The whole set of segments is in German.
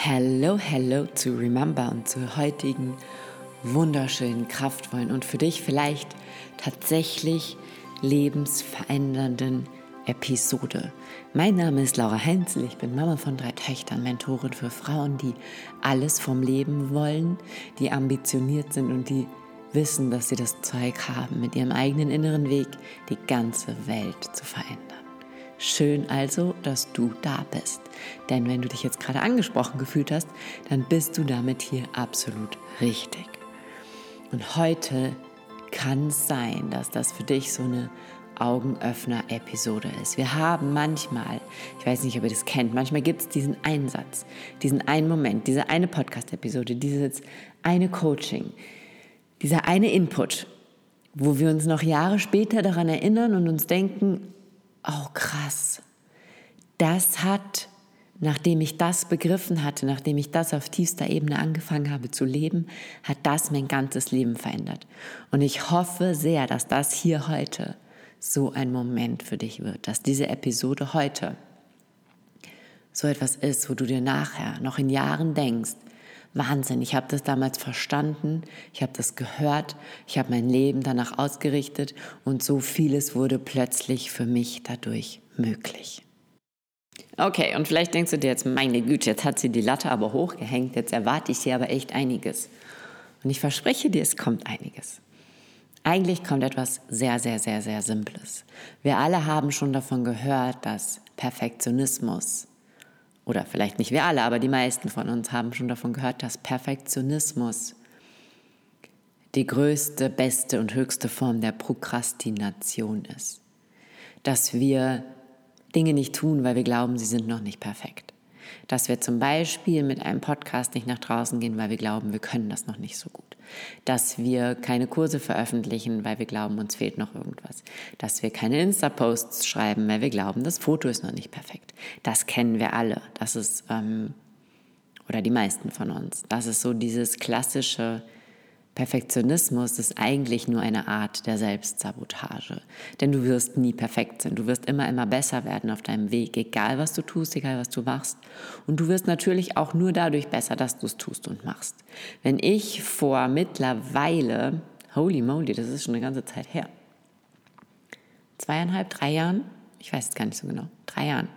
Hello, hello to Remember und zur heutigen wunderschönen, kraftvollen und für dich vielleicht tatsächlich lebensverändernden Episode. Mein Name ist Laura Heinzel, ich bin Mama von drei Töchtern, Mentorin für Frauen, die alles vom Leben wollen, die ambitioniert sind und die wissen, dass sie das Zeug haben, mit ihrem eigenen inneren Weg die ganze Welt zu verändern. Schön also, dass du da bist. Denn wenn du dich jetzt gerade angesprochen gefühlt hast, dann bist du damit hier absolut richtig. Und heute kann es sein, dass das für dich so eine Augenöffner-Episode ist. Wir haben manchmal, ich weiß nicht, ob ihr das kennt, manchmal gibt es diesen Einsatz, diesen einen Moment, diese eine Podcast-Episode, dieses eine Coaching, dieser eine Input, wo wir uns noch Jahre später daran erinnern und uns denken, oh krass, das hat, nachdem ich das begriffen hatte, nachdem ich das auf tiefster Ebene angefangen habe zu leben, hat das mein ganzes Leben verändert. Und ich hoffe sehr, dass das hier heute so ein Moment für dich wird, dass diese Episode heute so etwas ist, wo du dir nachher noch in Jahren denkst, Wahnsinn, ich habe das damals verstanden, ich habe das gehört, ich habe mein Leben danach ausgerichtet und so vieles wurde plötzlich für mich dadurch möglich. Okay, und vielleicht denkst du dir jetzt, meine Güte, jetzt hat sie die Latte aber hochgehängt, jetzt erwarte ich sie aber echt einiges. Und ich verspreche dir, es kommt einiges. Eigentlich kommt etwas sehr, sehr, sehr, sehr Simples. Wir alle haben schon davon gehört, dass Perfektionismus oder vielleicht nicht wir alle, aber die meisten von uns haben schon davon gehört, dass Perfektionismus die größte, beste und höchste Form der Prokrastination ist. Dass wir Dinge nicht tun, weil wir glauben, sie sind noch nicht perfekt. Dass wir zum Beispiel mit einem Podcast nicht nach draußen gehen, weil wir glauben, wir können das noch nicht so gut dass wir keine Kurse veröffentlichen, weil wir glauben, uns fehlt noch irgendwas, dass wir keine Insta-Posts schreiben, weil wir glauben, das Foto ist noch nicht perfekt. Das kennen wir alle. Das ist, ähm, oder die meisten von uns. Das ist so dieses klassische, Perfektionismus ist eigentlich nur eine Art der Selbstsabotage. Denn du wirst nie perfekt sein. Du wirst immer, immer besser werden auf deinem Weg, egal was du tust, egal was du machst. Und du wirst natürlich auch nur dadurch besser, dass du es tust und machst. Wenn ich vor mittlerweile, holy moly, das ist schon eine ganze Zeit her, zweieinhalb, drei Jahren, ich weiß es gar nicht so genau, drei Jahren,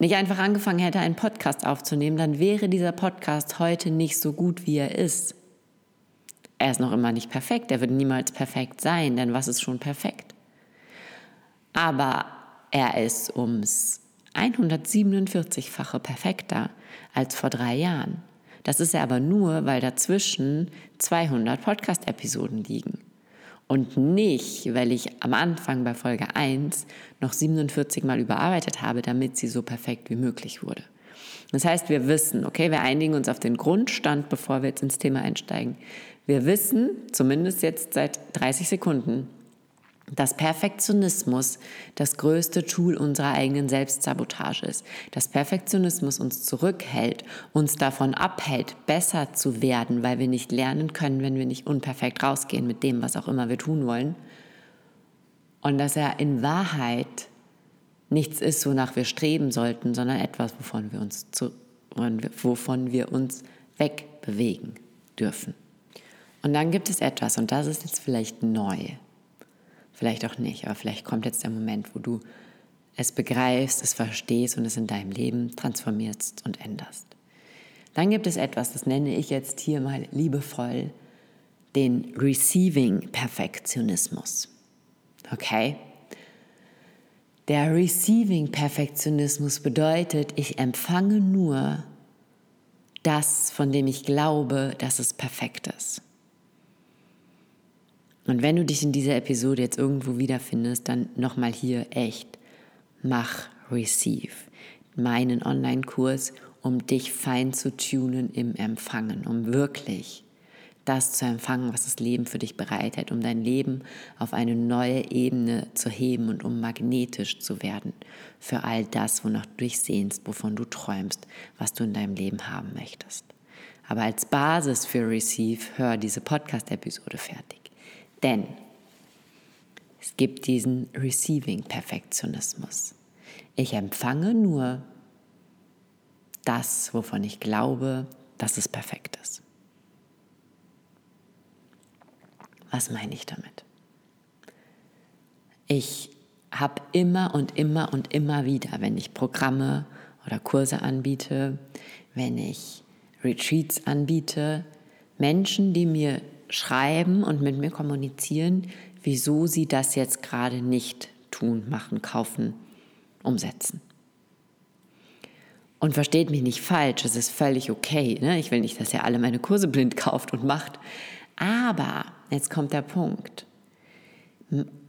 nicht einfach angefangen hätte, einen Podcast aufzunehmen, dann wäre dieser Podcast heute nicht so gut, wie er ist. Er ist noch immer nicht perfekt, er wird niemals perfekt sein, denn was ist schon perfekt? Aber er ist ums 147-fache perfekter als vor drei Jahren. Das ist er aber nur, weil dazwischen 200 Podcast-Episoden liegen und nicht, weil ich am Anfang bei Folge 1 noch 47 Mal überarbeitet habe, damit sie so perfekt wie möglich wurde. Das heißt, wir wissen, okay, wir einigen uns auf den Grundstand, bevor wir jetzt ins Thema einsteigen. Wir wissen, zumindest jetzt seit 30 Sekunden, dass Perfektionismus das größte Tool unserer eigenen Selbstsabotage ist. Dass Perfektionismus uns zurückhält, uns davon abhält, besser zu werden, weil wir nicht lernen können, wenn wir nicht unperfekt rausgehen mit dem, was auch immer wir tun wollen. Und dass er in Wahrheit nichts ist, wonach wir streben sollten, sondern etwas, wovon wir uns, zu, wovon wir uns wegbewegen dürfen. Und dann gibt es etwas, und das ist jetzt vielleicht neu Vielleicht auch nicht, aber vielleicht kommt jetzt der Moment, wo du es begreifst, es verstehst und es in deinem Leben transformierst und änderst. Dann gibt es etwas, das nenne ich jetzt hier mal liebevoll den Receiving Perfektionismus. Okay? Der Receiving Perfektionismus bedeutet, ich empfange nur das, von dem ich glaube, dass es perfekt ist. Und wenn du dich in dieser Episode jetzt irgendwo wiederfindest, dann nochmal hier echt, mach Receive, meinen Online-Kurs, um dich fein zu tunen im Empfangen, um wirklich das zu empfangen, was das Leben für dich bereitet, um dein Leben auf eine neue Ebene zu heben und um magnetisch zu werden für all das, wonach du dich sehnst, wovon du träumst, was du in deinem Leben haben möchtest. Aber als Basis für Receive hör diese Podcast-Episode fertig. Denn es gibt diesen Receiving-Perfektionismus. Ich empfange nur das, wovon ich glaube, dass es perfekt ist. Was meine ich damit? Ich habe immer und immer und immer wieder, wenn ich Programme oder Kurse anbiete, wenn ich Retreats anbiete, Menschen, die mir schreiben und mit mir kommunizieren, wieso sie das jetzt gerade nicht tun, machen, kaufen, umsetzen. Und versteht mich nicht falsch, es ist völlig okay. Ne? Ich will nicht, dass ihr alle meine Kurse blind kauft und macht. Aber, jetzt kommt der Punkt.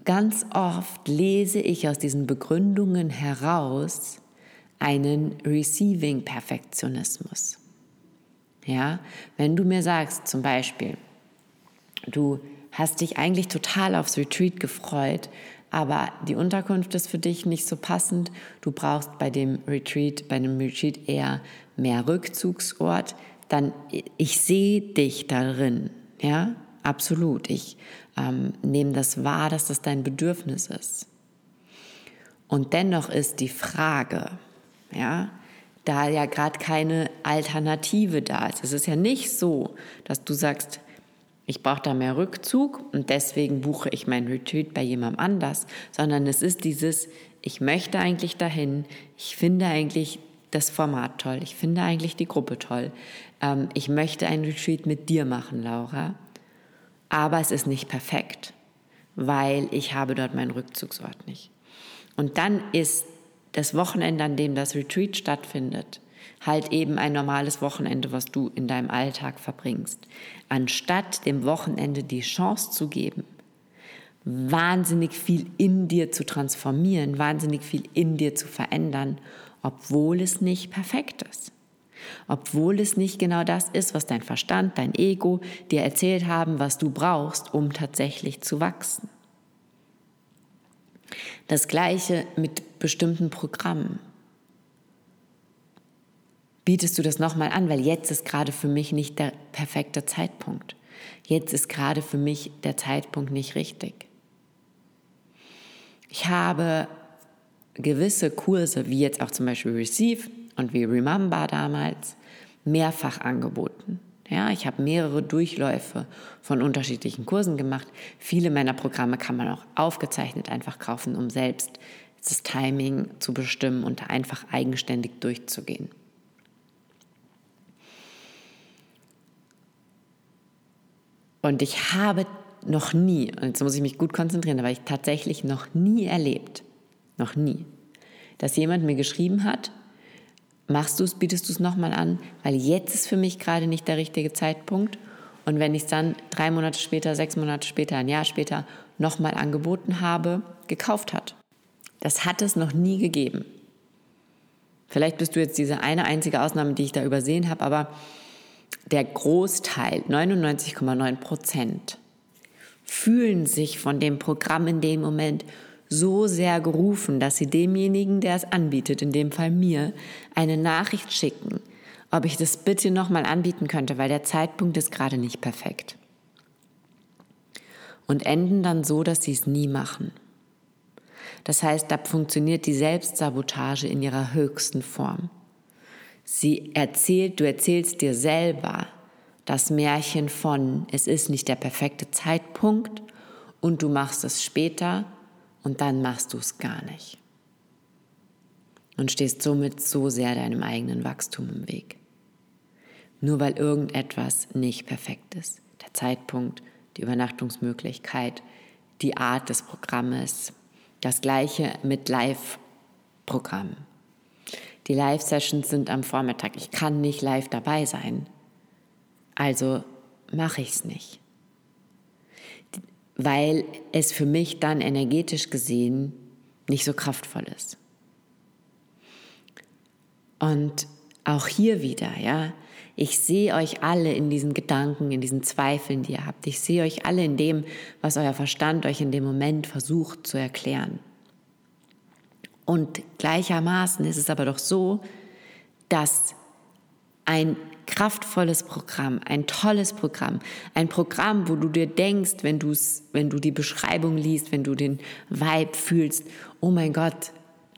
Ganz oft lese ich aus diesen Begründungen heraus einen Receiving-Perfektionismus. Ja, wenn du mir sagst, zum Beispiel, du hast dich eigentlich total aufs Retreat gefreut, aber die Unterkunft ist für dich nicht so passend. Du brauchst bei dem Retreat, bei dem Retreat eher mehr Rückzugsort. Dann, ich sehe dich darin, ja, absolut. Ich ähm, nehme das wahr, dass das dein Bedürfnis ist. Und dennoch ist die Frage, ja, da ja gerade keine Alternative da ist. Es ist ja nicht so, dass du sagst, ich brauche da mehr Rückzug und deswegen buche ich mein Retreat bei jemandem anders, sondern es ist dieses, ich möchte eigentlich dahin, ich finde eigentlich das Format toll, ich finde eigentlich die Gruppe toll, ähm, ich möchte ein Retreat mit dir machen, Laura, aber es ist nicht perfekt, weil ich habe dort meinen Rückzugsort nicht. Und dann ist das Wochenende, an dem das Retreat stattfindet, halt eben ein normales Wochenende, was du in deinem Alltag verbringst, anstatt dem Wochenende die Chance zu geben, wahnsinnig viel in dir zu transformieren, wahnsinnig viel in dir zu verändern, obwohl es nicht perfekt ist. Obwohl es nicht genau das ist, was dein Verstand, dein Ego dir erzählt haben, was du brauchst, um tatsächlich zu wachsen. Das gleiche mit bestimmten Programmen. Bietest du das nochmal an, weil jetzt ist gerade für mich nicht der perfekte Zeitpunkt. Jetzt ist gerade für mich der Zeitpunkt nicht richtig. Ich habe gewisse Kurse, wie jetzt auch zum Beispiel Receive und wie Remember damals, mehrfach angeboten. Ja, ich habe mehrere Durchläufe von unterschiedlichen Kursen gemacht. Viele meiner Programme kann man auch aufgezeichnet einfach kaufen, um selbst das Timing zu bestimmen und einfach eigenständig durchzugehen. Und ich habe noch nie, und jetzt muss ich mich gut konzentrieren, aber ich tatsächlich noch nie erlebt, noch nie, dass jemand mir geschrieben hat, machst du es, bietest du es nochmal an, weil jetzt ist für mich gerade nicht der richtige Zeitpunkt. Und wenn ich es dann drei Monate später, sechs Monate später, ein Jahr später nochmal angeboten habe, gekauft hat. Das hat es noch nie gegeben. Vielleicht bist du jetzt diese eine einzige Ausnahme, die ich da übersehen habe, aber der Großteil, 99,9 Prozent, fühlen sich von dem Programm in dem Moment so sehr gerufen, dass sie demjenigen, der es anbietet, in dem Fall mir, eine Nachricht schicken, ob ich das bitte nochmal anbieten könnte, weil der Zeitpunkt ist gerade nicht perfekt. Und enden dann so, dass sie es nie machen. Das heißt, da funktioniert die Selbstsabotage in ihrer höchsten Form. Sie erzählt, du erzählst dir selber das Märchen von, es ist nicht der perfekte Zeitpunkt und du machst es später und dann machst du es gar nicht. Und stehst somit so sehr deinem eigenen Wachstum im Weg. Nur weil irgendetwas nicht perfekt ist. Der Zeitpunkt, die Übernachtungsmöglichkeit, die Art des Programmes. Das gleiche mit Live-Programmen. Die Live-Sessions sind am Vormittag. Ich kann nicht live dabei sein. Also mache ich es nicht weil es für mich dann energetisch gesehen nicht so kraftvoll ist. Und auch hier wieder, ja, ich sehe euch alle in diesen Gedanken, in diesen Zweifeln, die ihr habt. Ich sehe euch alle in dem, was euer Verstand euch in dem Moment versucht zu erklären. Und gleichermaßen ist es aber doch so, dass ein kraftvolles Programm, ein tolles Programm, ein Programm, wo du dir denkst, wenn du wenn du die Beschreibung liest, wenn du den Vibe fühlst, oh mein Gott,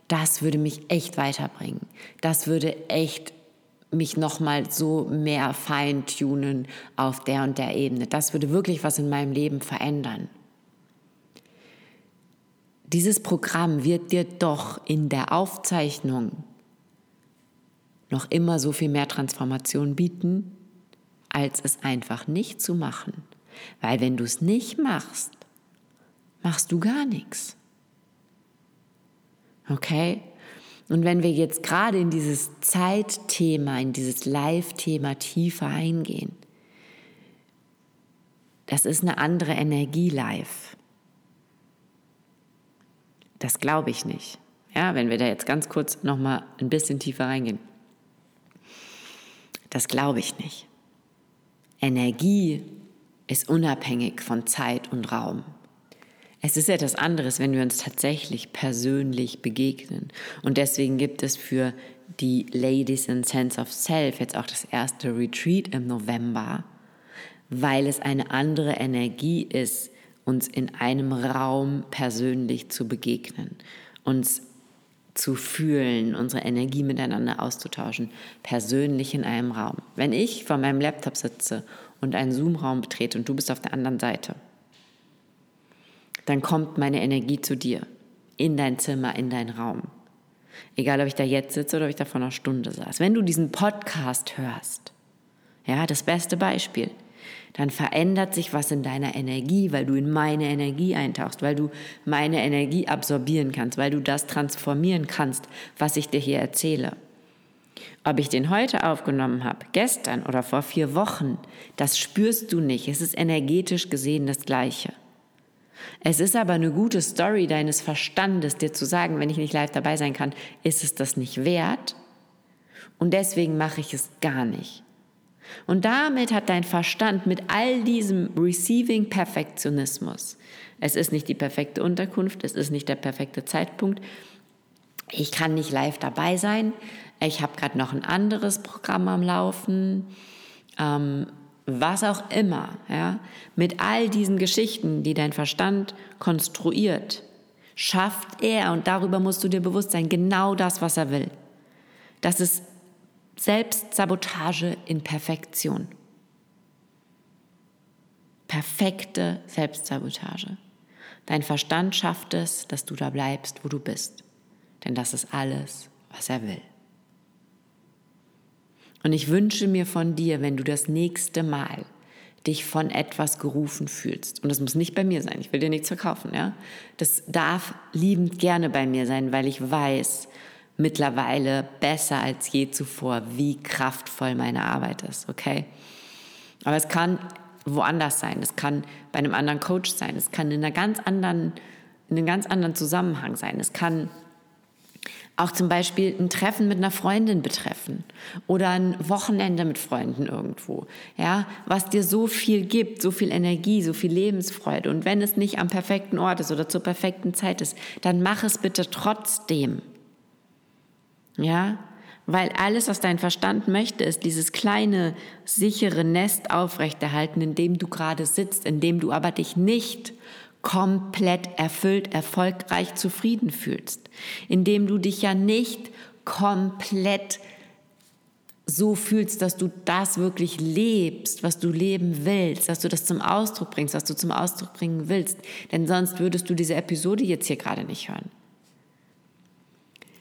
das würde mich echt weiterbringen. Das würde echt mich nochmal so mehr feintunen auf der und der Ebene. Das würde wirklich was in meinem Leben verändern. Dieses Programm wird dir doch in der Aufzeichnung noch immer so viel mehr Transformation bieten, als es einfach nicht zu machen. Weil wenn du es nicht machst, machst du gar nichts. Okay? Und wenn wir jetzt gerade in dieses Zeitthema, in dieses Live-Thema tiefer eingehen, das ist eine andere Energie live. Das glaube ich nicht. Ja, wenn wir da jetzt ganz kurz noch mal ein bisschen tiefer reingehen. Das glaube ich nicht. Energie ist unabhängig von Zeit und Raum. Es ist etwas anderes, wenn wir uns tatsächlich persönlich begegnen. Und deswegen gibt es für die Ladies in Sense of Self jetzt auch das erste Retreat im November, weil es eine andere Energie ist, uns in einem Raum persönlich zu begegnen, uns zu fühlen, unsere Energie miteinander auszutauschen, persönlich in einem Raum. Wenn ich vor meinem Laptop sitze und einen Zoom-Raum betrete und du bist auf der anderen Seite, dann kommt meine Energie zu dir, in dein Zimmer, in dein Raum. Egal, ob ich da jetzt sitze oder ob ich da vor einer Stunde saß. Wenn du diesen Podcast hörst, ja, das beste Beispiel, dann verändert sich was in deiner Energie, weil du in meine Energie eintauchst, weil du meine Energie absorbieren kannst, weil du das transformieren kannst, was ich dir hier erzähle. Ob ich den heute aufgenommen habe, gestern oder vor vier Wochen, das spürst du nicht. Es ist energetisch gesehen das Gleiche. Es ist aber eine gute Story deines Verstandes, dir zu sagen, wenn ich nicht live dabei sein kann, ist es das nicht wert. Und deswegen mache ich es gar nicht. Und damit hat dein Verstand mit all diesem Receiving Perfektionismus, es ist nicht die perfekte Unterkunft, es ist nicht der perfekte Zeitpunkt, ich kann nicht live dabei sein, ich habe gerade noch ein anderes Programm am Laufen, ähm, was auch immer, ja, mit all diesen Geschichten, die dein Verstand konstruiert, schafft er, und darüber musst du dir bewusst sein, genau das, was er will. Das ist Selbstsabotage in Perfektion. Perfekte Selbstsabotage. Dein Verstand schafft es, dass du da bleibst, wo du bist. Denn das ist alles, was er will. Und ich wünsche mir von dir, wenn du das nächste Mal dich von etwas gerufen fühlst, und das muss nicht bei mir sein, ich will dir nichts verkaufen, ja. Das darf liebend gerne bei mir sein, weil ich weiß mittlerweile besser als je zuvor, wie kraftvoll meine Arbeit ist, okay? Aber es kann woanders sein, es kann bei einem anderen Coach sein, es kann in einer ganz anderen, in einem ganz anderen Zusammenhang sein, es kann auch zum Beispiel ein Treffen mit einer Freundin betreffen oder ein Wochenende mit Freunden irgendwo, ja, was dir so viel gibt, so viel Energie, so viel Lebensfreude. Und wenn es nicht am perfekten Ort ist oder zur perfekten Zeit ist, dann mach es bitte trotzdem. Ja, weil alles, was dein Verstand möchte, ist dieses kleine, sichere Nest aufrechterhalten, in dem du gerade sitzt, in dem du aber dich nicht komplett erfüllt, erfolgreich, zufrieden fühlst, indem du dich ja nicht komplett so fühlst, dass du das wirklich lebst, was du leben willst, dass du das zum Ausdruck bringst, was du zum Ausdruck bringen willst. Denn sonst würdest du diese Episode jetzt hier gerade nicht hören.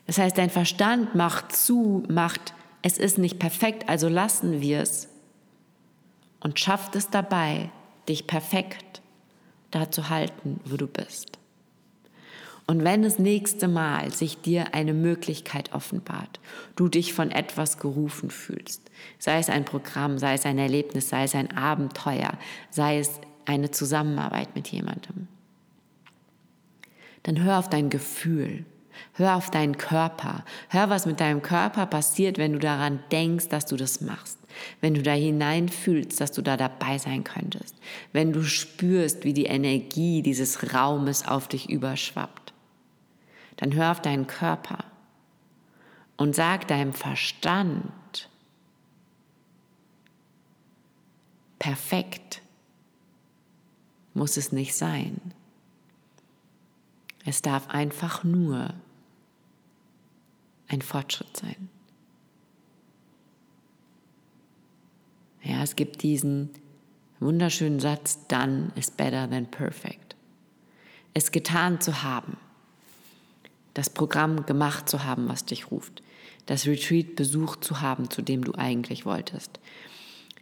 Das heißt, dein Verstand macht zu, macht, es ist nicht perfekt, also lassen wir es und schafft es dabei, dich perfekt da zu halten, wo du bist. Und wenn das nächste Mal sich dir eine Möglichkeit offenbart, du dich von etwas gerufen fühlst, sei es ein Programm, sei es ein Erlebnis, sei es ein Abenteuer, sei es eine Zusammenarbeit mit jemandem, dann hör auf dein Gefühl, hör auf deinen Körper, hör, was mit deinem Körper passiert, wenn du daran denkst, dass du das machst. Wenn du da hinein fühlst, dass du da dabei sein könntest, wenn du spürst, wie die Energie dieses Raumes auf dich überschwappt, dann hör auf deinen Körper und sag deinem Verstand, perfekt muss es nicht sein. Es darf einfach nur ein Fortschritt sein. Ja, es gibt diesen wunderschönen Satz, done is better than perfect. Es getan zu haben, das Programm gemacht zu haben, was dich ruft, das Retreat besucht zu haben, zu dem du eigentlich wolltest,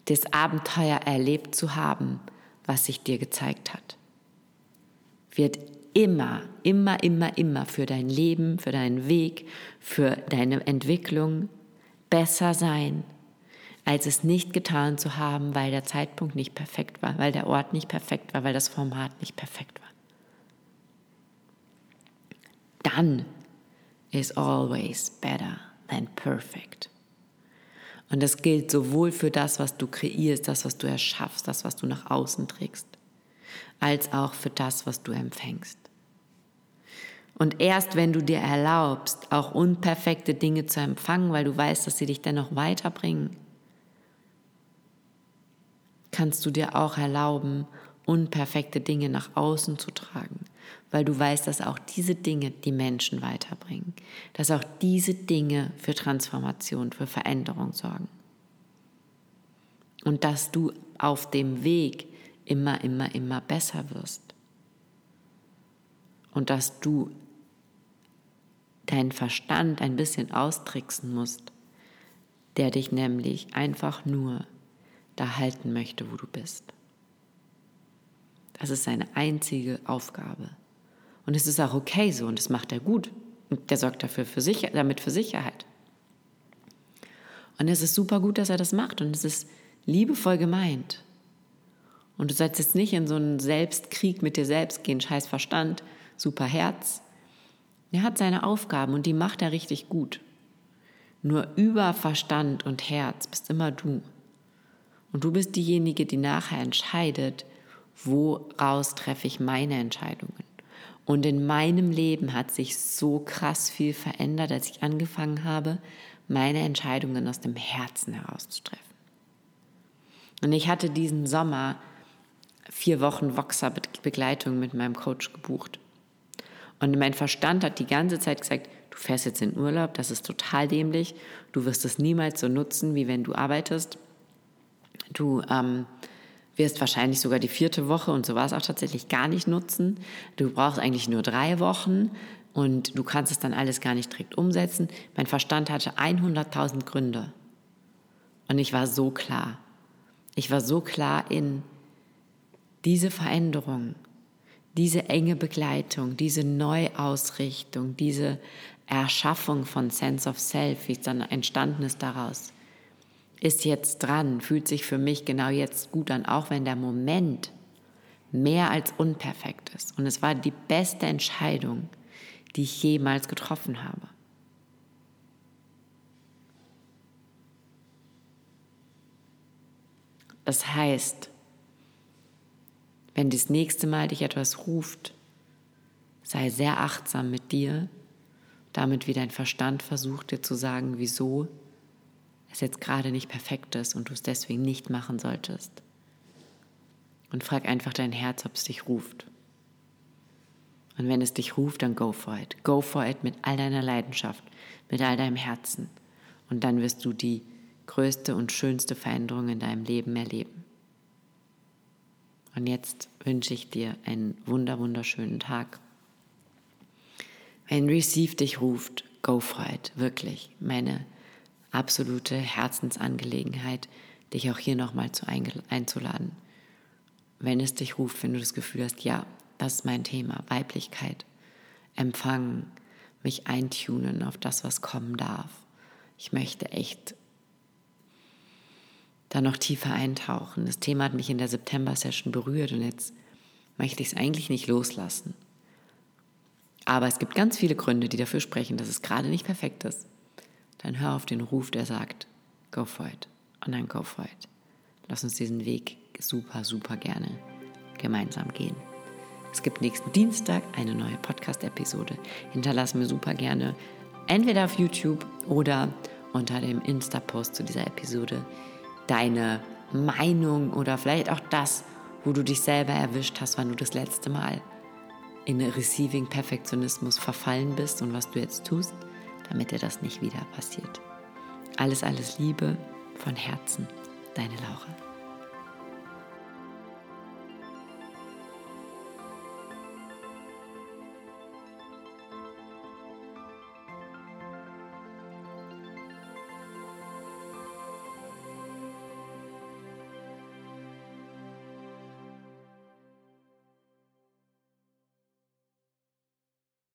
das Abenteuer erlebt zu haben, was sich dir gezeigt hat, wird immer, immer, immer, immer für dein Leben, für deinen Weg, für deine Entwicklung besser sein, als es nicht getan zu haben, weil der Zeitpunkt nicht perfekt war, weil der Ort nicht perfekt war, weil das Format nicht perfekt war. Dann is always better than perfect. Und das gilt sowohl für das, was du kreierst, das, was du erschaffst, das, was du nach außen trägst, als auch für das, was du empfängst. Und erst wenn du dir erlaubst, auch unperfekte Dinge zu empfangen, weil du weißt, dass sie dich dennoch weiterbringen, kannst du dir auch erlauben, unperfekte Dinge nach außen zu tragen, weil du weißt, dass auch diese Dinge die Menschen weiterbringen, dass auch diese Dinge für Transformation, für Veränderung sorgen. Und dass du auf dem Weg immer, immer, immer besser wirst. Und dass du deinen Verstand ein bisschen austricksen musst, der dich nämlich einfach nur da halten möchte, wo du bist. Das ist seine einzige Aufgabe. Und es ist auch okay so und das macht er gut. Und der sorgt dafür für Sicher damit für Sicherheit. Und es ist super gut, dass er das macht und es ist liebevoll gemeint. Und du sollst jetzt nicht in so einen Selbstkrieg mit dir selbst gehen, scheiß Verstand, super Herz. Er hat seine Aufgaben und die macht er richtig gut. Nur über Verstand und Herz bist immer du. Und du bist diejenige, die nachher entscheidet, woraus treffe ich meine Entscheidungen. Und in meinem Leben hat sich so krass viel verändert, als ich angefangen habe, meine Entscheidungen aus dem Herzen herauszutreffen. Und ich hatte diesen Sommer vier Wochen Voxer-Begleitung mit meinem Coach gebucht. Und mein Verstand hat die ganze Zeit gesagt, du fährst jetzt in Urlaub, das ist total dämlich, du wirst es niemals so nutzen, wie wenn du arbeitest. Du ähm, wirst wahrscheinlich sogar die vierte Woche, und so war es auch tatsächlich, gar nicht nutzen. Du brauchst eigentlich nur drei Wochen und du kannst es dann alles gar nicht direkt umsetzen. Mein Verstand hatte 100.000 Gründe. Und ich war so klar. Ich war so klar in diese Veränderung, diese enge Begleitung, diese Neuausrichtung, diese Erschaffung von Sense of Self, wie es dann entstanden ist daraus ist jetzt dran, fühlt sich für mich genau jetzt gut an, auch wenn der Moment mehr als unperfekt ist. Und es war die beste Entscheidung, die ich jemals getroffen habe. Das heißt, wenn das nächste Mal dich etwas ruft, sei sehr achtsam mit dir, damit wie dein Verstand versucht dir zu sagen, wieso es jetzt gerade nicht perfekt ist und du es deswegen nicht machen solltest. Und frag einfach dein Herz, ob es dich ruft. Und wenn es dich ruft, dann go for it. Go for it mit all deiner Leidenschaft, mit all deinem Herzen. Und dann wirst du die größte und schönste Veränderung in deinem Leben erleben. Und jetzt wünsche ich dir einen wunder, wunderschönen Tag. Wenn Receive dich ruft, go for it. Wirklich. Meine absolute Herzensangelegenheit, dich auch hier nochmal zu einzuladen. Wenn es dich ruft, wenn du das Gefühl hast, ja, das ist mein Thema, Weiblichkeit, empfangen, mich eintunen auf das, was kommen darf. Ich möchte echt da noch tiefer eintauchen. Das Thema hat mich in der September-Session berührt und jetzt möchte ich es eigentlich nicht loslassen. Aber es gibt ganz viele Gründe, die dafür sprechen, dass es gerade nicht perfekt ist dann hör auf den Ruf, der sagt, go for it. Und dann go for it. Lass uns diesen Weg super, super gerne gemeinsam gehen. Es gibt nächsten Dienstag eine neue Podcast-Episode. Hinterlass mir super gerne entweder auf YouTube oder unter dem Insta-Post zu dieser Episode deine Meinung oder vielleicht auch das, wo du dich selber erwischt hast, wann du das letzte Mal in Receiving Perfektionismus verfallen bist und was du jetzt tust damit dir das nicht wieder passiert. Alles, alles Liebe von Herzen, deine Laura.